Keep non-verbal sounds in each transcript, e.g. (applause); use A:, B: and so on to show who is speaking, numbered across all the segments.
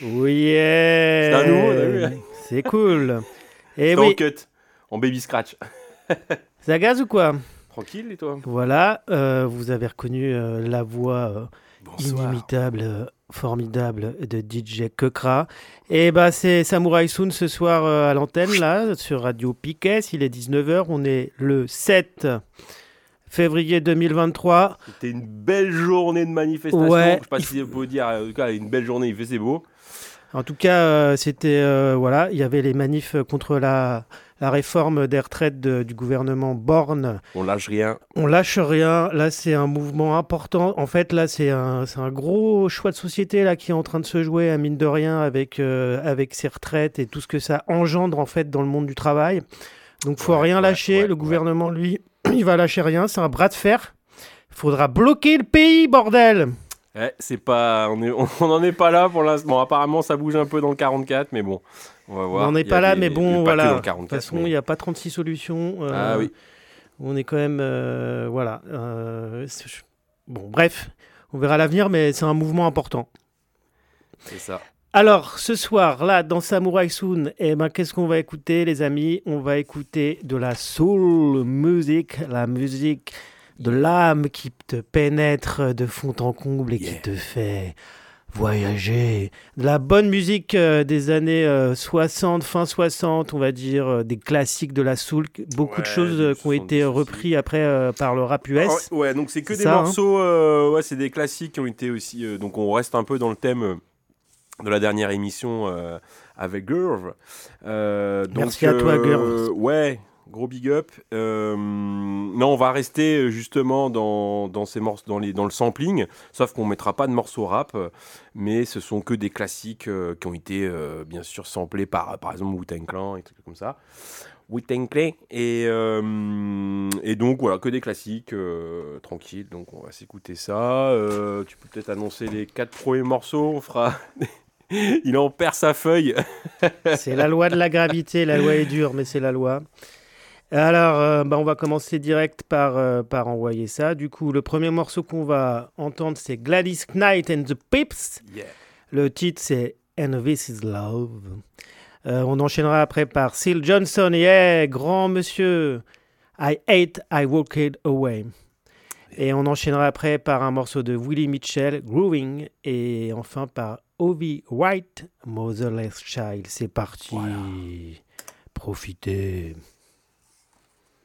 A: Oui,
B: C'est un nouveau, t'as vu
A: c'est cool. Et
B: C'est en
A: oui,
B: cut, en baby scratch. (laughs)
A: ça gaz ou quoi
B: Tranquille, et toi
A: Voilà, euh, vous avez reconnu euh, la voix euh, inimitable, formidable de DJ Kekra. Et bah c'est Samurai Soon ce soir à l'antenne là sur Radio Piquet. Il est 19h, on est le 7 février 2023.
B: C'était une belle journée de manifestation.
A: Ouais.
B: Je sais pas si on peut dire, en tout cas, une belle journée, il faisait beau.
A: En tout cas, euh, c'était euh, voilà, il y avait les manifs contre la, la réforme des retraites de- du gouvernement Borne.
B: On lâche rien.
A: On lâche rien. Là, c'est un mouvement important. En fait, là, c'est un, gros choix de société là qui est en train de se jouer, à mine de rien, avec euh, avec ces retraites et tout ce que ça engendre en fait dans le monde du travail. Donc, faut
B: Ouais,
A: rien lâcher.
B: ouais,
A: le gouvernement, lui, (clears throat) il va lâcher rien. C'est un bras de fer. Il faudra bloquer le pays, bordel.
B: Ouais, c'est pas, on est- (laughs) on n'en est pas là pour l'instant. Bon, apparemment, ça bouge un peu dans le 44, mais bon, on va voir.
A: on n'est
B: Il y
A: pas là,
B: des-
A: mais bon, voilà. De
B: 44,
A: toute façon, il
B: mais-
A: n'y a pas 36 solutions. euh,
B: Ah oui.
A: On est quand même. euh, voilà. euh, bon, bref. On verra l'avenir, mais c'est un mouvement important.
B: c'est ça.
A: Alors, ce soir, là, dans Samurai Soon, eh ben, qu'est-ce qu'on va écouter, les amis? On va écouter de la soul music, la musique de l'âme qui te pénètre de fond en comble et qui te fait voyager. De la bonne musique euh, des années euh, 60, fin 60, on va dire, euh, des classiques de la soul. Beaucoup de choses euh, qui ont été
B: 70
A: repris après par le rap US.
B: Ah ouais, ouais, donc c'est que des
A: ça, hein.
B: morceaux, ouais, c'est des classiques qui ont été aussi. donc on reste un peu dans le thème de la dernière émission avec donc,
A: Merci à toi, Gurv.
B: Ouais, gros big up. Euh, non, on va rester euh, justement dans, dans ces dans, les, dans le sampling, sauf qu'on mettra pas de morceaux rap, euh, mais ce sont que des classiques qui ont été bien sûr samplés par, par exemple, Wu-Tang Clan et trucs comme ça. Wu-Tang Clan. Et, et donc voilà, que des classiques, tranquille. Donc on va s'écouter ça. Tu peux peut-être annoncer les quatre premiers morceaux. On fera. (laughs) Il en perd sa feuille.
A: C'est la loi de la gravité. La loi est dure, mais c'est la loi. Alors, euh, bah, on va commencer direct par, euh, par envoyer ça. Du coup, le premier morceau qu'on va entendre, c'est Gladys Knight and the Pips. Le titre, c'est And This Is Love. Euh, on enchaînera après par Seal Johnson. Yeah, grand monsieur. I hate, I walked away. Et on enchaînera après par un morceau de Willie Mitchell, Grooving. Et enfin par Ovi White, Motherless Child. C'est parti. Profitez.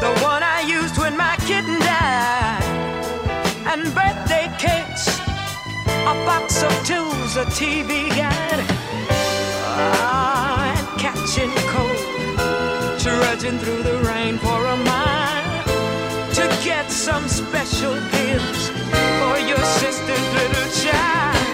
C: the one I used when my kitten died. And birthday cakes, a box of tools, a TV guide. Ah, and catching cold, trudging through the rain for a mile to get some special gifts sister's little child.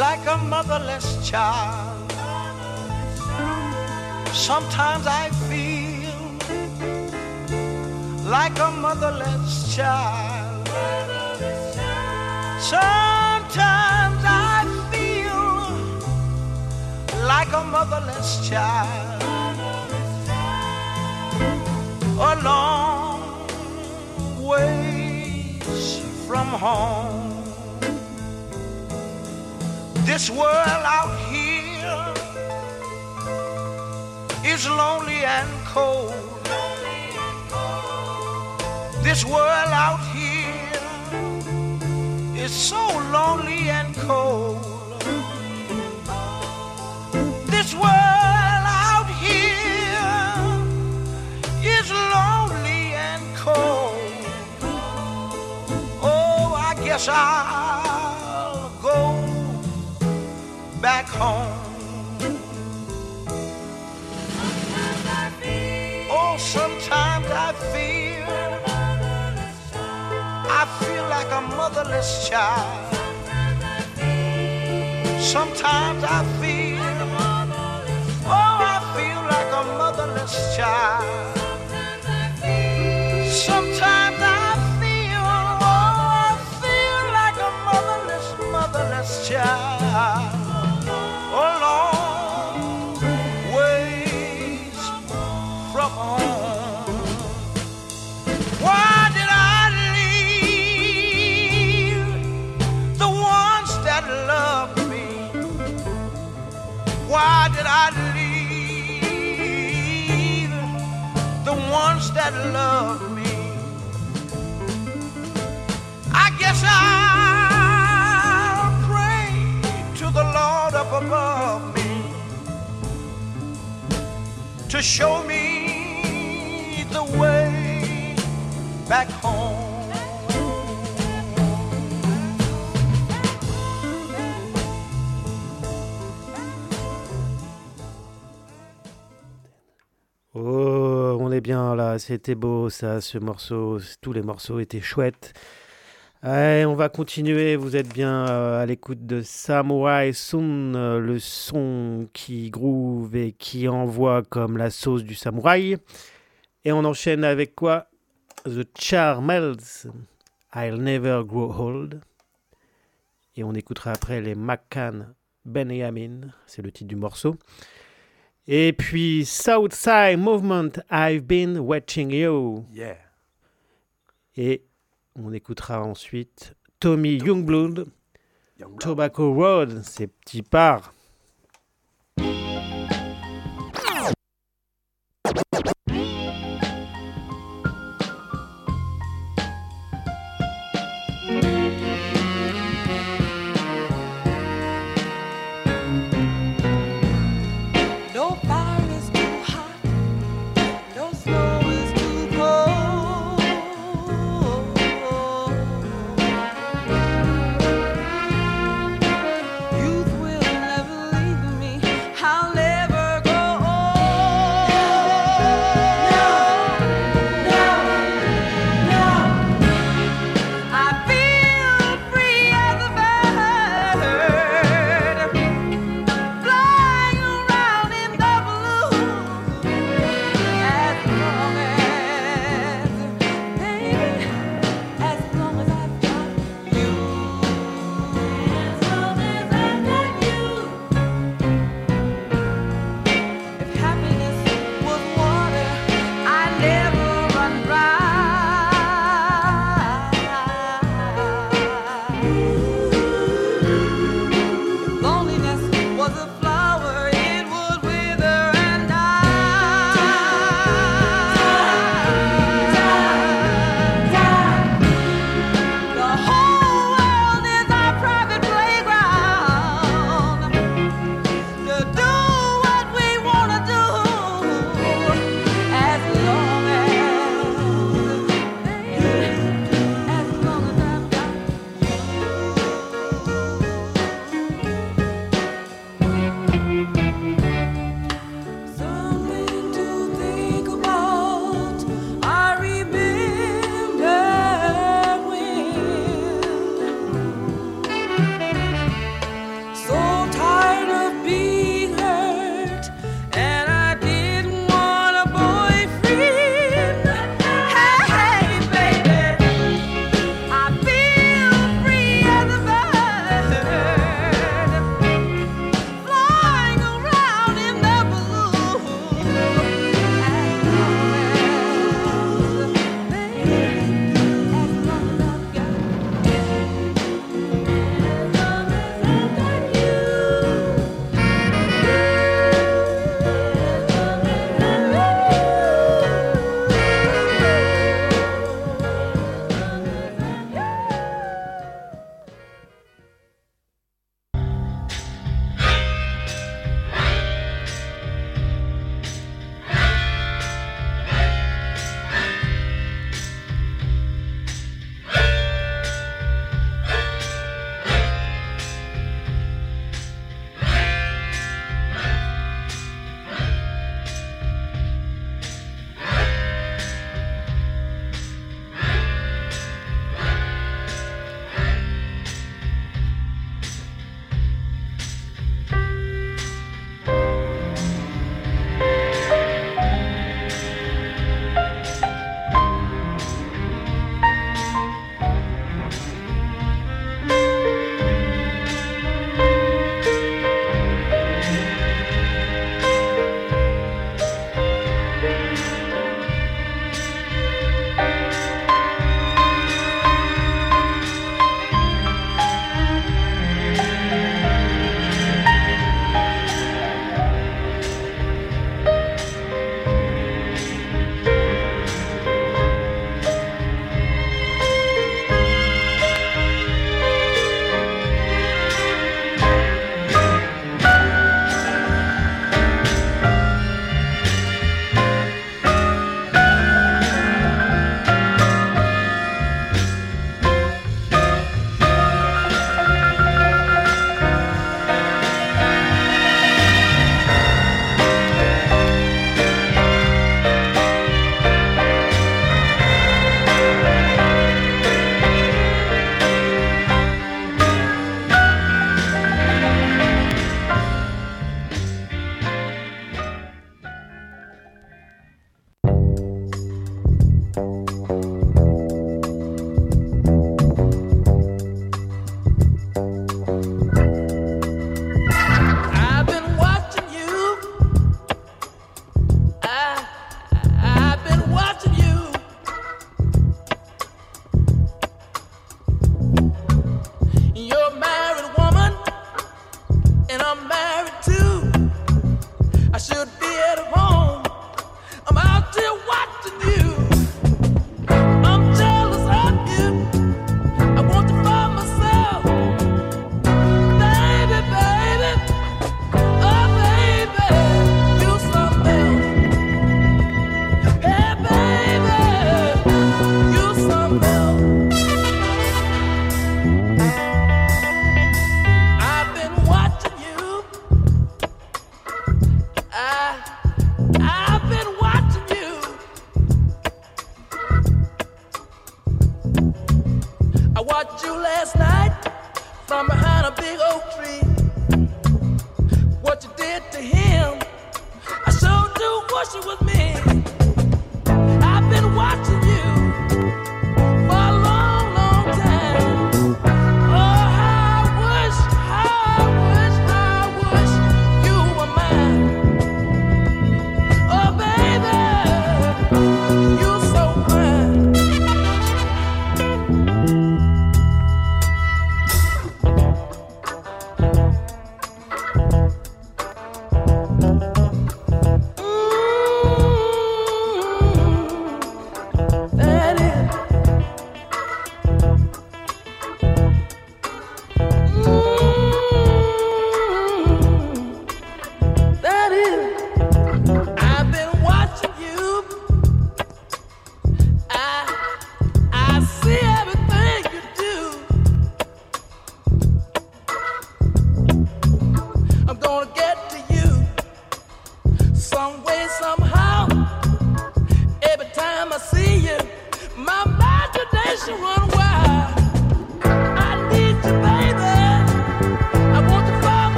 D: Like a motherless child. Sometimes I feel like a motherless child. Sometimes I feel like a motherless child. A long ways from home. This world out here is lonely and cold. This world out here is so lonely and cold. This world out here is lonely and cold. Oh, I guess go back home. Oh, sometimes I feel, I feel like a motherless child. Sometimes I feel, oh, I feel like a motherless child. That loved me? I guess I'll pray to the Lord up above me to show me the way back home.
A: C'était beau ça, ce morceau, tous les morceaux étaient chouettes. Allez, on va continuer, vous êtes bien euh, à l'écoute de Samurai Sun, euh, le son qui groove et qui envoie comme la sauce du samouraï. Et on enchaîne avec quoi? The Charmels, I'll Never Grow Old. Et on écoutera après les McCann Benjamin, c'est le titre du morceau. Et puis Southside Movement, I've been watching you.
B: Yeah.
A: Et on écoutera ensuite Tommy Youngblood,
B: Young Blood.
A: Tobacco Road, c'est petit part.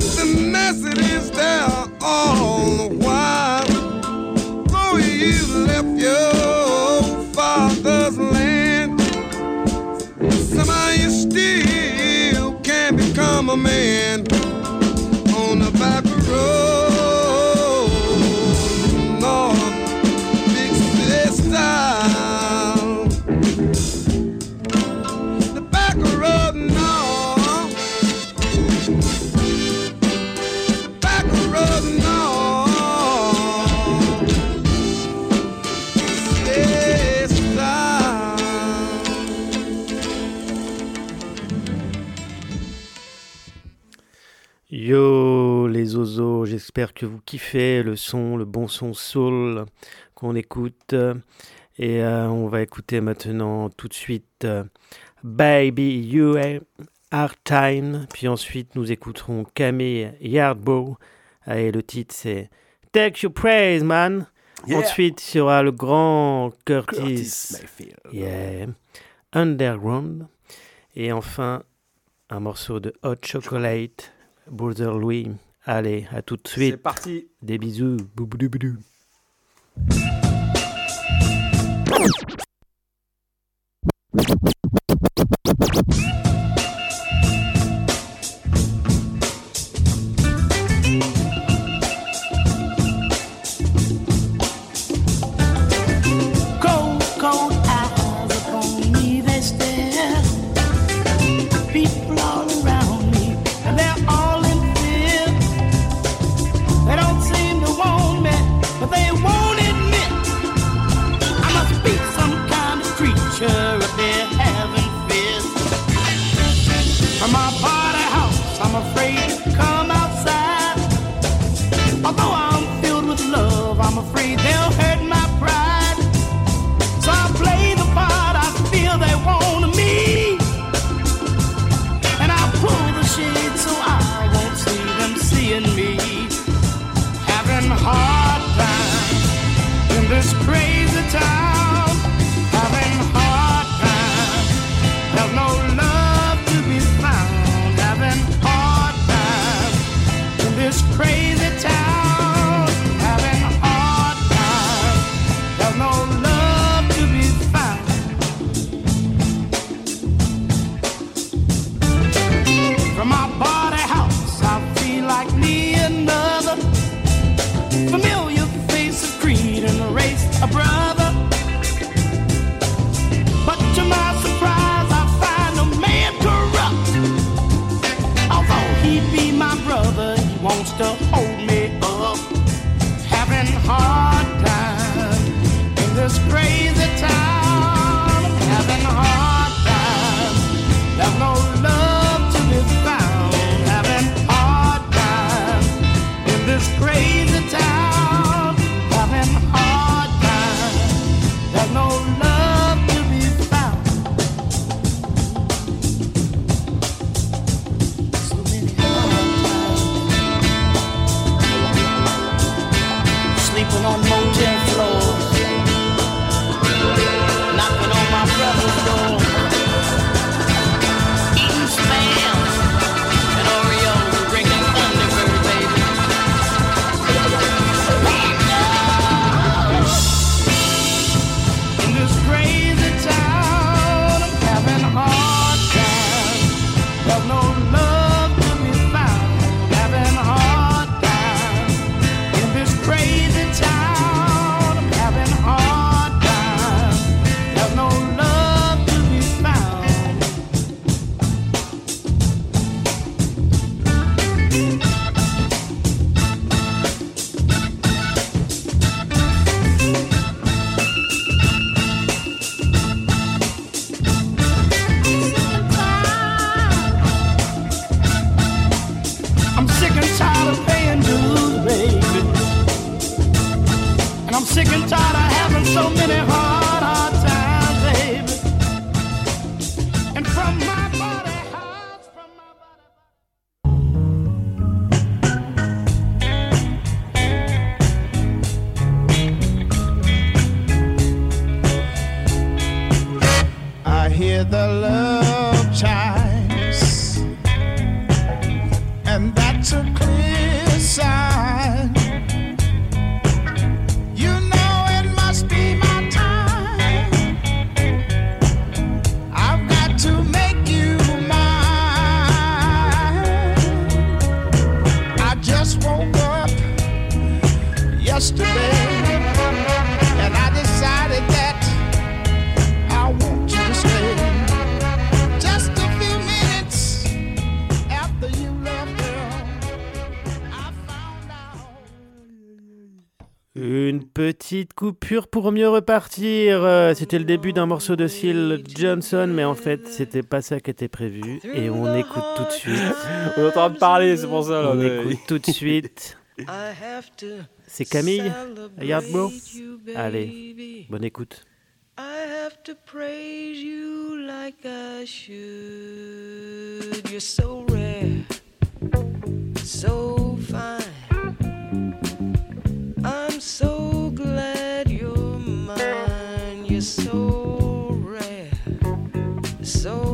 E: But the message is
F: there all the while. So you left your father's land. Somehow you
G: still can become a man.
H: J'espère que vous kiffez le son, le bon son soul qu'on écoute. Et euh, on va écouter maintenant tout de suite euh, Baby You Hard Time. Puis ensuite nous écouterons Camille Yardbow. Et le titre c'est Take Your Praise Man. Ensuite il y aura le grand Curtis, Curtis. Underground. Et enfin un morceau de Hot Chocolate, Brother Louis. Allez, à tout de suite.
B: C'est parti.
H: Des bisous. coupure pour mieux repartir. Euh, c'était le début d'un morceau de Seal Johnson, mais en fait, c'était pas ça qui était prévu. Et on écoute tout de suite. (laughs)
B: on est en train de parler, c'est pour ça.
H: On écoute tout de suite. (laughs)
A: c'est Camille,
I: Yardbro.
A: Allez, bonne écoute.
I: I have to praise you like I should. You're so rare, so fine. I'm so glad. mine. You're so rare, so.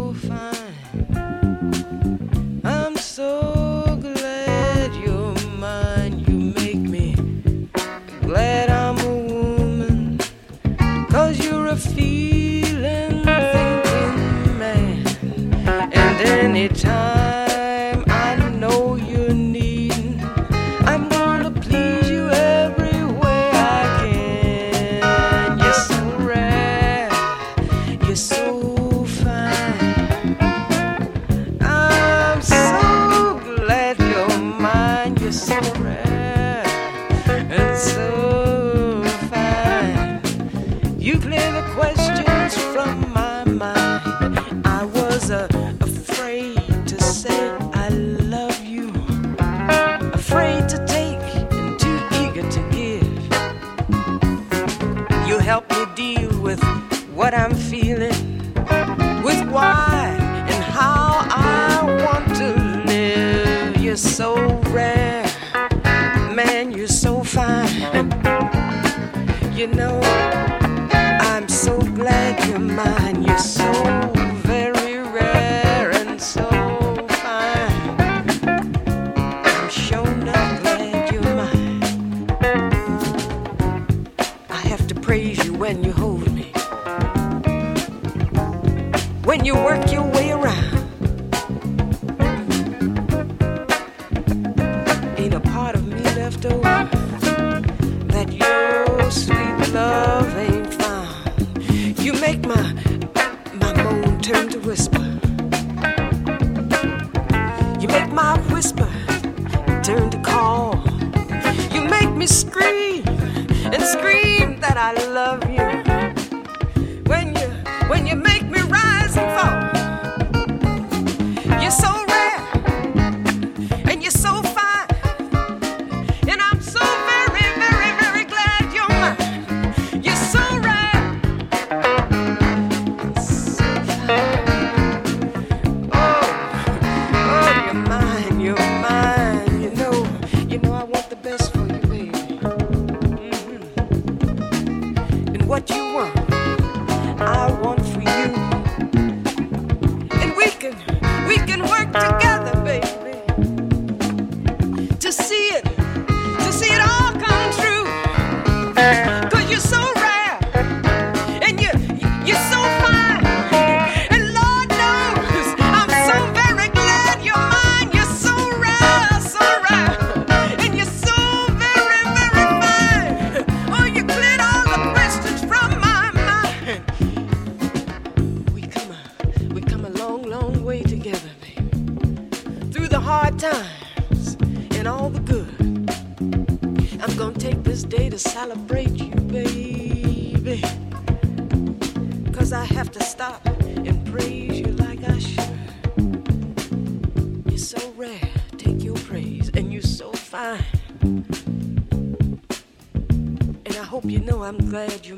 I: bedroom.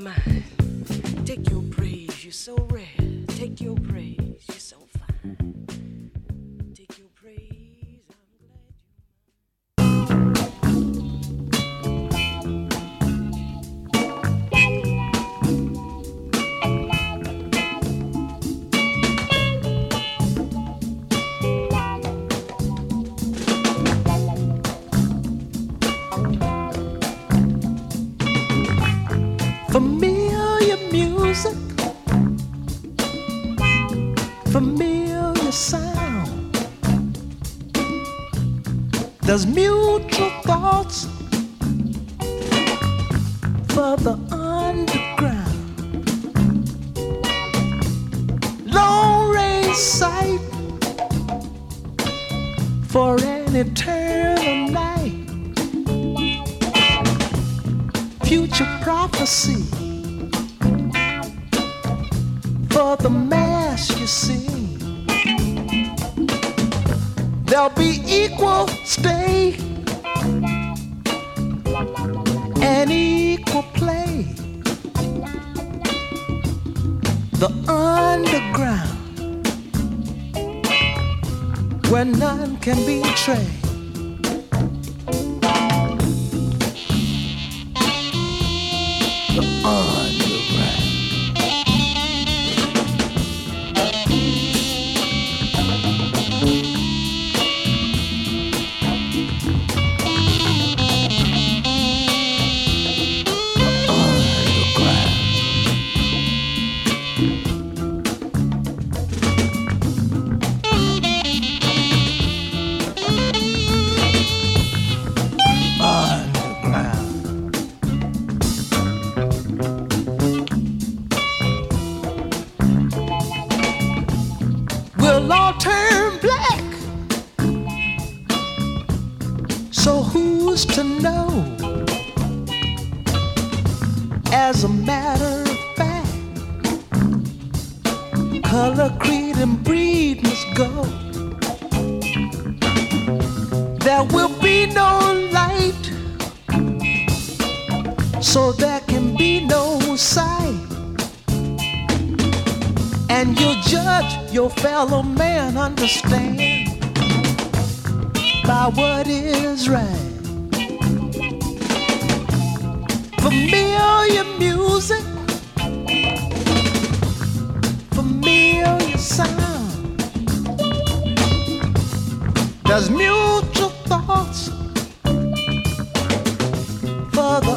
I: of the
J: underground. Long range sight for an eternal night. Future prophecy for the mass, you see. There'll be equal stay. the underground, where none can be traced. sound. There's mutual thoughts for the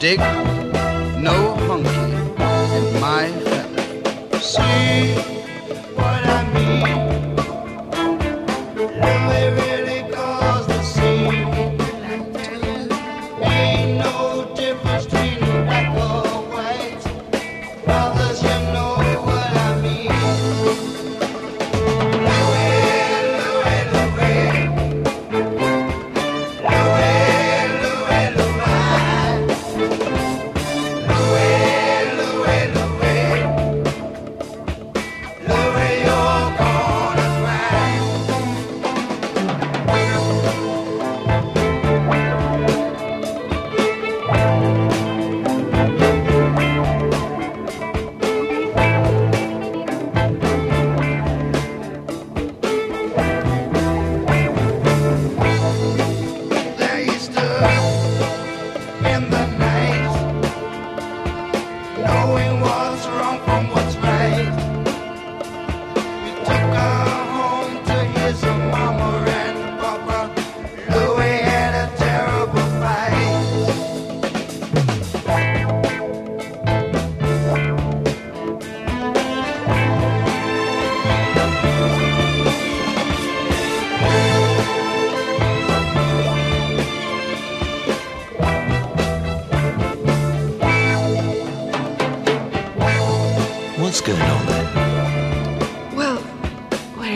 D: dig?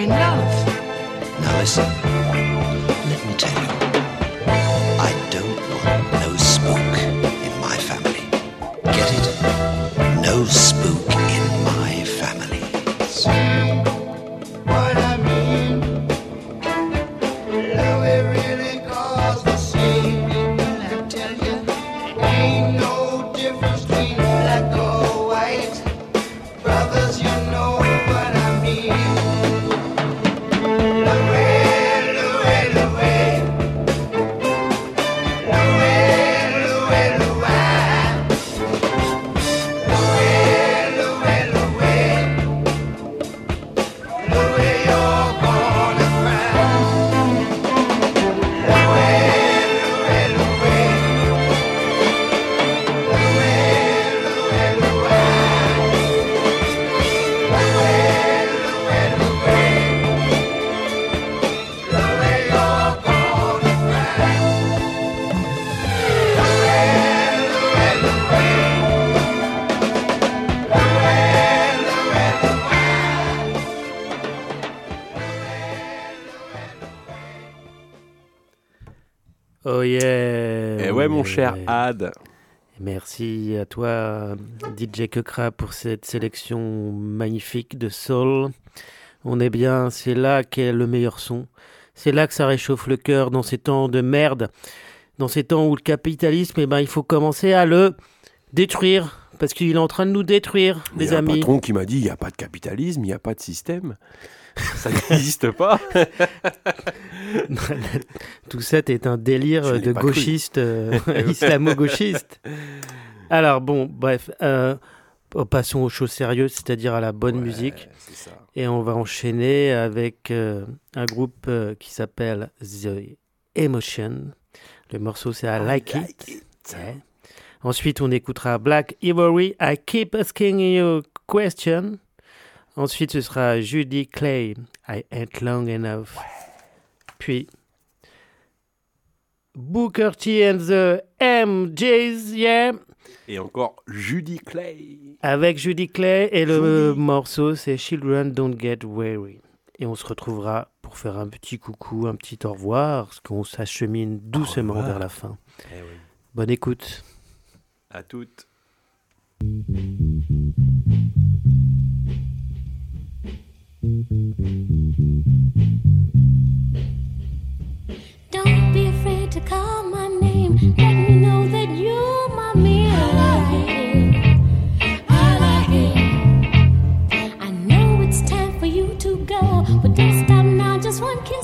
D: in
K: love. Now
D: listen, let me tell you.
B: Ouais, cher Ad.
A: Merci à toi, DJ Kekra, pour cette sélection magnifique de soul. On est bien, c'est là qu'est le meilleur son. C'est là que ça réchauffe le cœur dans ces temps de merde. Dans ces temps où le capitalisme, eh ben, il faut commencer à le détruire. Parce qu'il est en train de nous détruire,
B: Il y
A: les
B: a un
A: amis.
B: patron qui m'a dit il n'y a pas de capitalisme, il n'y a pas de système. Ça n'existe pas. (laughs)
A: Tout ça est un délire de gauchiste, euh, (laughs) islamo-gauchiste. Alors bon, bref, euh, passons aux choses sérieuses, c'est-à-dire à la bonne
B: Ouais,
A: musique.
B: ça.
A: Et on va enchaîner avec euh, un groupe qui s'appelle The Emotion. Le morceau c'est I Like, It. Ouais. Ensuite, on écoutera Black Ivory, I Keep Asking You Question. Ensuite, ce sera Judy Clay, I Ain't Long Enough. Puis, Booker T and the MJs, yeah,
B: Et encore Judy Clay.
A: avec Judy Clay. Et le
B: Judy.
A: morceau, c'est Children Don't Get Weary. Et on se retrouvera pour faire un petit coucou, un petit au revoir, parce qu'on s'achemine doucement vers la fin.
B: Eh oui.
A: Bonne écoute.
B: À toutes.
L: Don't be afraid to call my name. Let me know that you're my man. I like it. I know it's time for you to go, but don't stop now. Just one kiss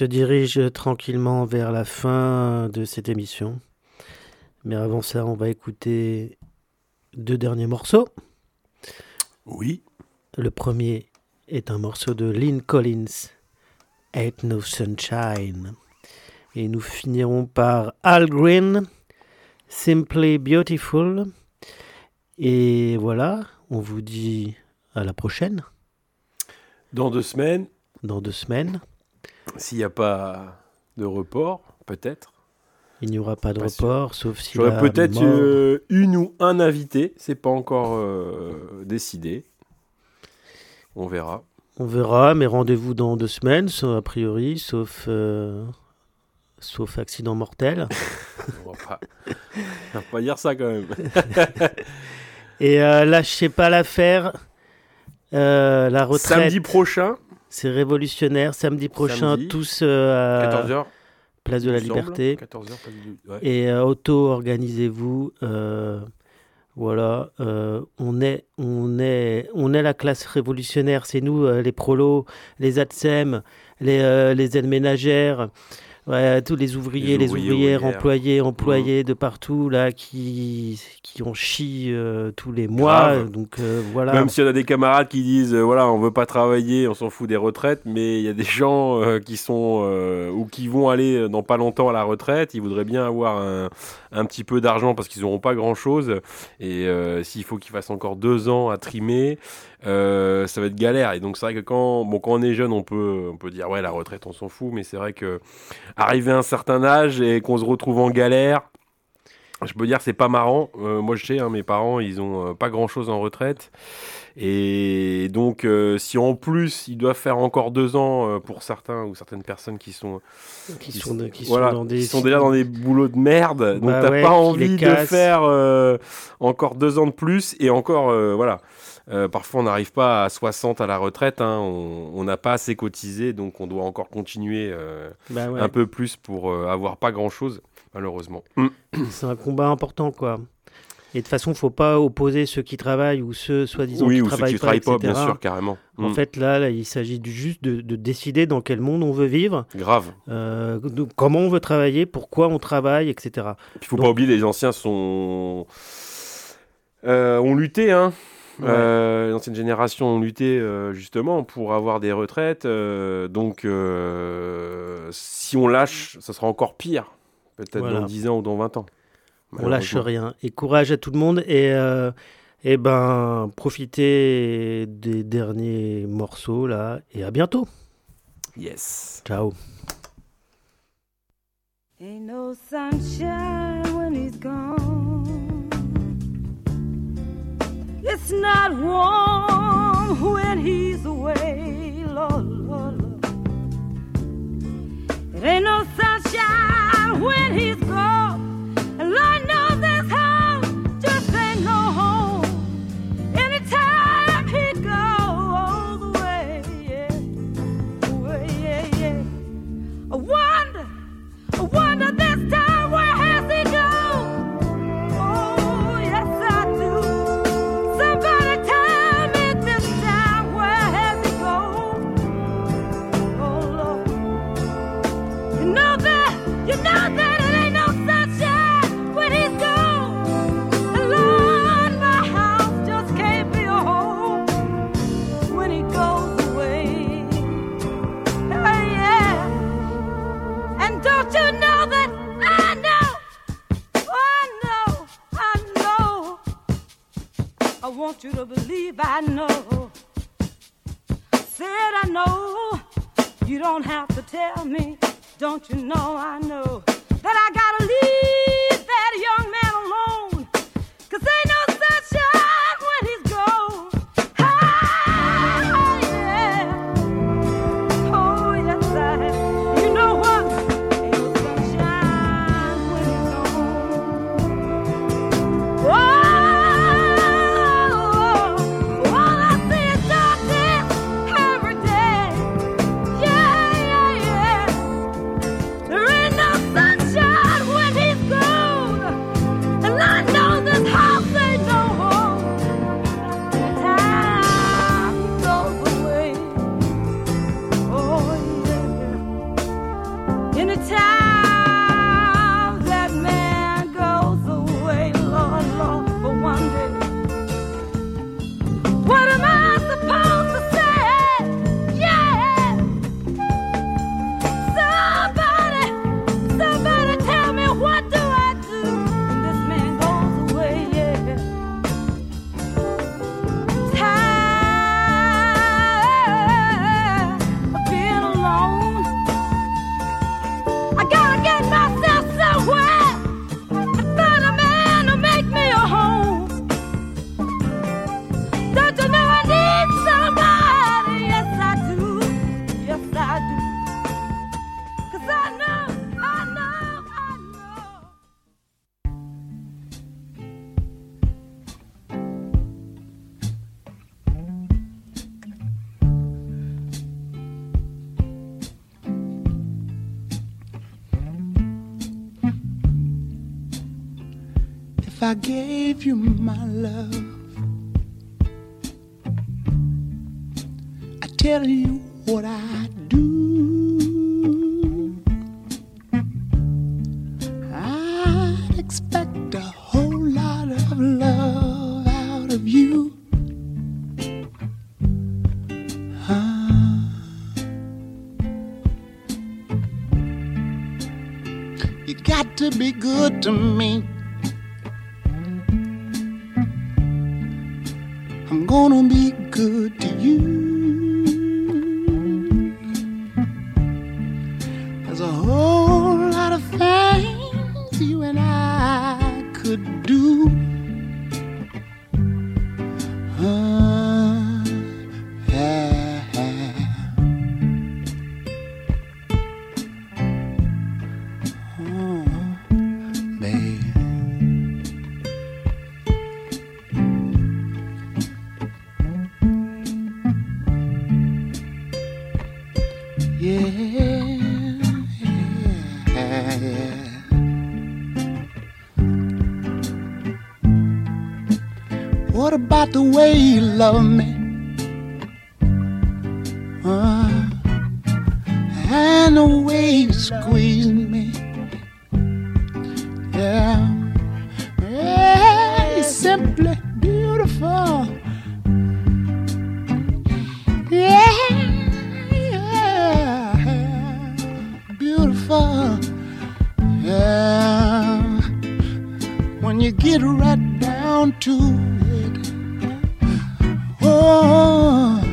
A: se dirige tranquillement vers la fin de cette émission. Mais avant ça, on va écouter deux derniers morceaux.
B: Oui.
A: Le premier est un morceau de Lynn Collins, Ain't No Sunshine. Et nous finirons par Al Green, Simply Beautiful. Et voilà, on vous dit à la prochaine.
B: Dans deux semaines.
A: Dans deux semaines.
B: S'il n'y a pas de report, peut-être.
A: Il n'y aura pas de
B: Pas sûr.
A: report, sauf si.
B: J'aurais peut-être euh, une ou un invité. C'est pas encore euh, décidé. On verra.
A: On verra, mais rendez-vous dans deux semaines, a priori, sauf, euh, sauf accident mortel. (laughs)
B: On va pas, on va pas dire ça quand même. (laughs)
A: Et euh, lâchez pas l'affaire. La retraite.
B: Samedi prochain.
A: C'est révolutionnaire. Samedi prochain,
B: Samedi,
A: tous euh, à
B: 14h.
A: Place de la
B: semble.
A: Liberté.
B: 14h, place du- ouais.
A: Et euh, auto-organisez-vous. euh, voilà, euh, on est, on est, on est la classe révolutionnaire. C'est nous, euh, les prolos, les ATSEM, les, euh, les aides ménagères, ouais, tous les ouvriers,
B: Les
A: les,
B: ouvriers,
A: ouvrières,
B: ouvrières.
A: employés, employés de partout là, qui, qui en chient euh, tous les mois.
B: Grave.
A: Donc euh, voilà.
B: Même s'il y en a des camarades qui disent euh, voilà, on veut pas travailler, on s'en fout des retraites, mais il y a des gens euh, qui sont euh, ou qui vont aller dans pas longtemps à la retraite, ils voudraient bien avoir un, un petit peu d'argent parce qu'ils n'auront pas grand chose. Et s'il faut qu'ils fassent encore deux ans à trimer, euh, ça va être galère. Et donc c'est vrai que quand, bon, quand on est jeune, on peut, on peut dire ouais, la retraite, on s'en fout, mais c'est vrai que arriver à un certain âge et qu'on se retrouve en galère. Je peux dire c'est pas marrant. Euh, moi je sais, hein, mes parents ils ont euh, pas grand chose en retraite. Et donc euh, si en plus ils doivent faire encore deux ans pour certains ou certaines personnes qui sont
A: Qui sont de- qui sont
B: voilà,
A: dans des-
B: qui sont déjà dans des boulots de merde. Donc
A: Bah
B: t'as
A: ouais,
B: pas envie de faire encore deux ans de plus et encore voilà. Euh, parfois on n'arrive pas à 60 à la retraite, hein. on n'a pas assez cotisé, donc on doit encore continuer euh,
A: Bah ouais.
B: un peu plus pour euh, avoir pas grand chose, malheureusement. (clears throat)
A: C'est un combat important, quoi. Et de toute façon, faut pas opposer ceux qui travaillent ou ceux soi-disant
B: Oui,
A: qui
B: ou ceux
A: travaillent
B: qui
A: pas,
B: travaillent pas,
A: etc.
B: bien sûr, carrément.
A: En
B: Mm.
A: fait, là, là, il s'agit juste de, de décider dans quel monde on veut vivre.
B: Grave.
A: euh, de comment on veut travailler, pourquoi on travaille, etc.
B: Il faut pas oublier, les anciens sont euh, ont lutté, hein.
A: Ouais.
B: Euh, L'ancienne génération ont lutté euh, justement pour avoir des retraites. euh, donc, euh, si on lâche, ça sera encore pire. Peut-être
A: Voilà.
B: dans 10 ans ou dans 20 ans.
A: On lâche rien. Et courage à tout le monde. Et, euh, et ben, profitez des derniers morceaux, là. Et à bientôt.
B: Yes.
A: Ciao.
M: Ain't no sunshine when he's gone. It's not warm when he's away, Lord, Lord, Lord. It ain't no sunshine when he's gone. Want you to believe I know. Said I know. You don't have to tell me. Don't you know I know
D: if I gave you my love? I tell you what I down to it. Oh.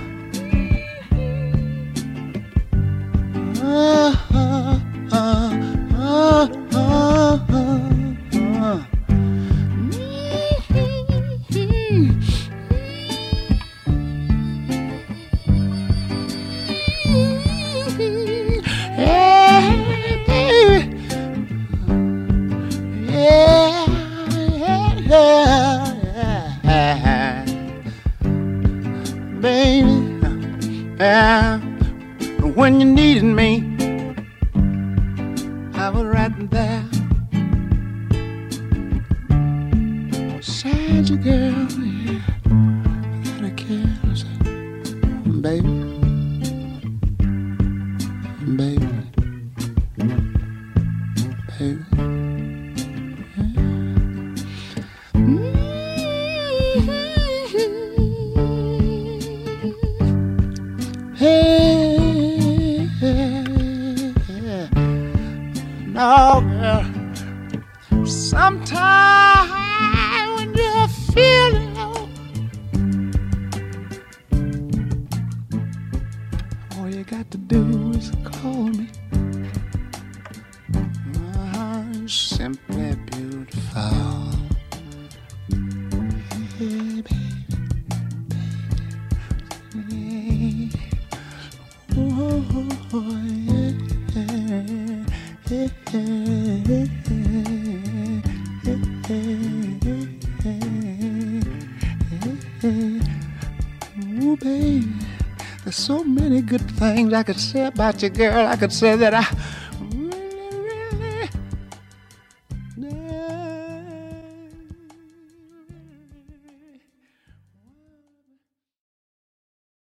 D: things I could say about you, girl. I could say that I